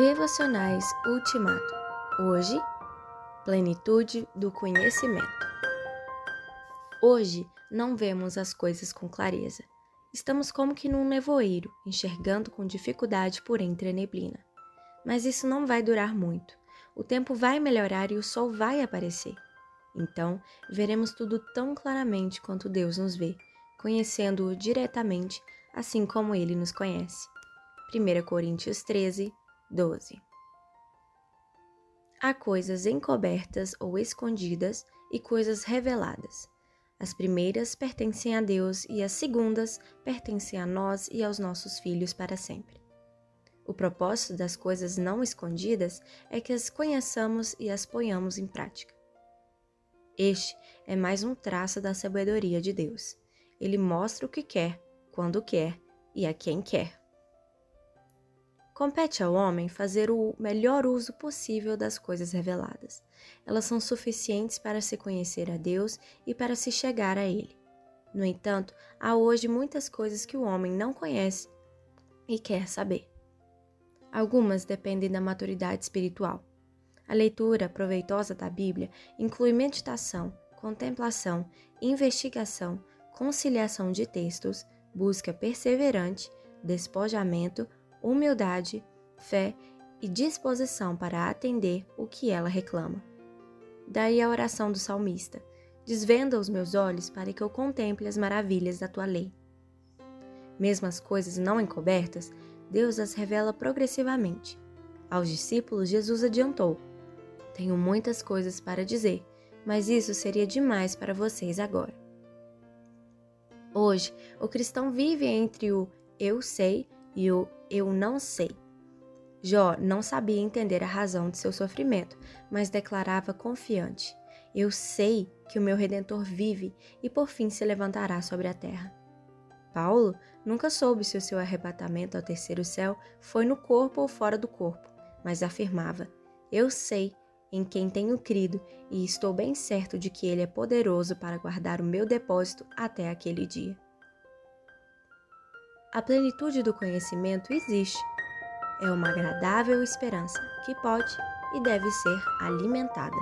Devocionais Ultimato. Hoje, plenitude do conhecimento. Hoje não vemos as coisas com clareza. Estamos como que num nevoeiro, enxergando com dificuldade por entre a neblina. Mas isso não vai durar muito. O tempo vai melhorar e o sol vai aparecer. Então, veremos tudo tão claramente quanto Deus nos vê, conhecendo-o diretamente, assim como ele nos conhece. 1 Coríntios 13, 12. Há coisas encobertas ou escondidas e coisas reveladas. As primeiras pertencem a Deus e as segundas pertencem a nós e aos nossos filhos para sempre. O propósito das coisas não escondidas é que as conheçamos e as ponhamos em prática. Este é mais um traço da sabedoria de Deus. Ele mostra o que quer, quando quer e a quem quer. Compete ao homem fazer o melhor uso possível das coisas reveladas. Elas são suficientes para se conhecer a Deus e para se chegar a Ele. No entanto, há hoje muitas coisas que o homem não conhece e quer saber. Algumas dependem da maturidade espiritual. A leitura proveitosa da Bíblia inclui meditação, contemplação, investigação, conciliação de textos, busca perseverante, despojamento, humildade, fé e disposição para atender o que ela reclama. Daí a oração do salmista: Desvenda os meus olhos para que eu contemple as maravilhas da tua lei. Mesmo as coisas não encobertas, Deus as revela progressivamente. Aos discípulos, Jesus adiantou: Tenho muitas coisas para dizer, mas isso seria demais para vocês agora. Hoje, o cristão vive entre o eu sei e o eu não sei. Jó não sabia entender a razão de seu sofrimento, mas declarava confiante: Eu sei que o meu redentor vive e por fim se levantará sobre a terra. Paulo nunca soube se o seu arrebatamento ao terceiro céu foi no corpo ou fora do corpo, mas afirmava: Eu sei em quem tenho crido e estou bem certo de que ele é poderoso para guardar o meu depósito até aquele dia. A plenitude do conhecimento existe. É uma agradável esperança que pode e deve ser alimentada.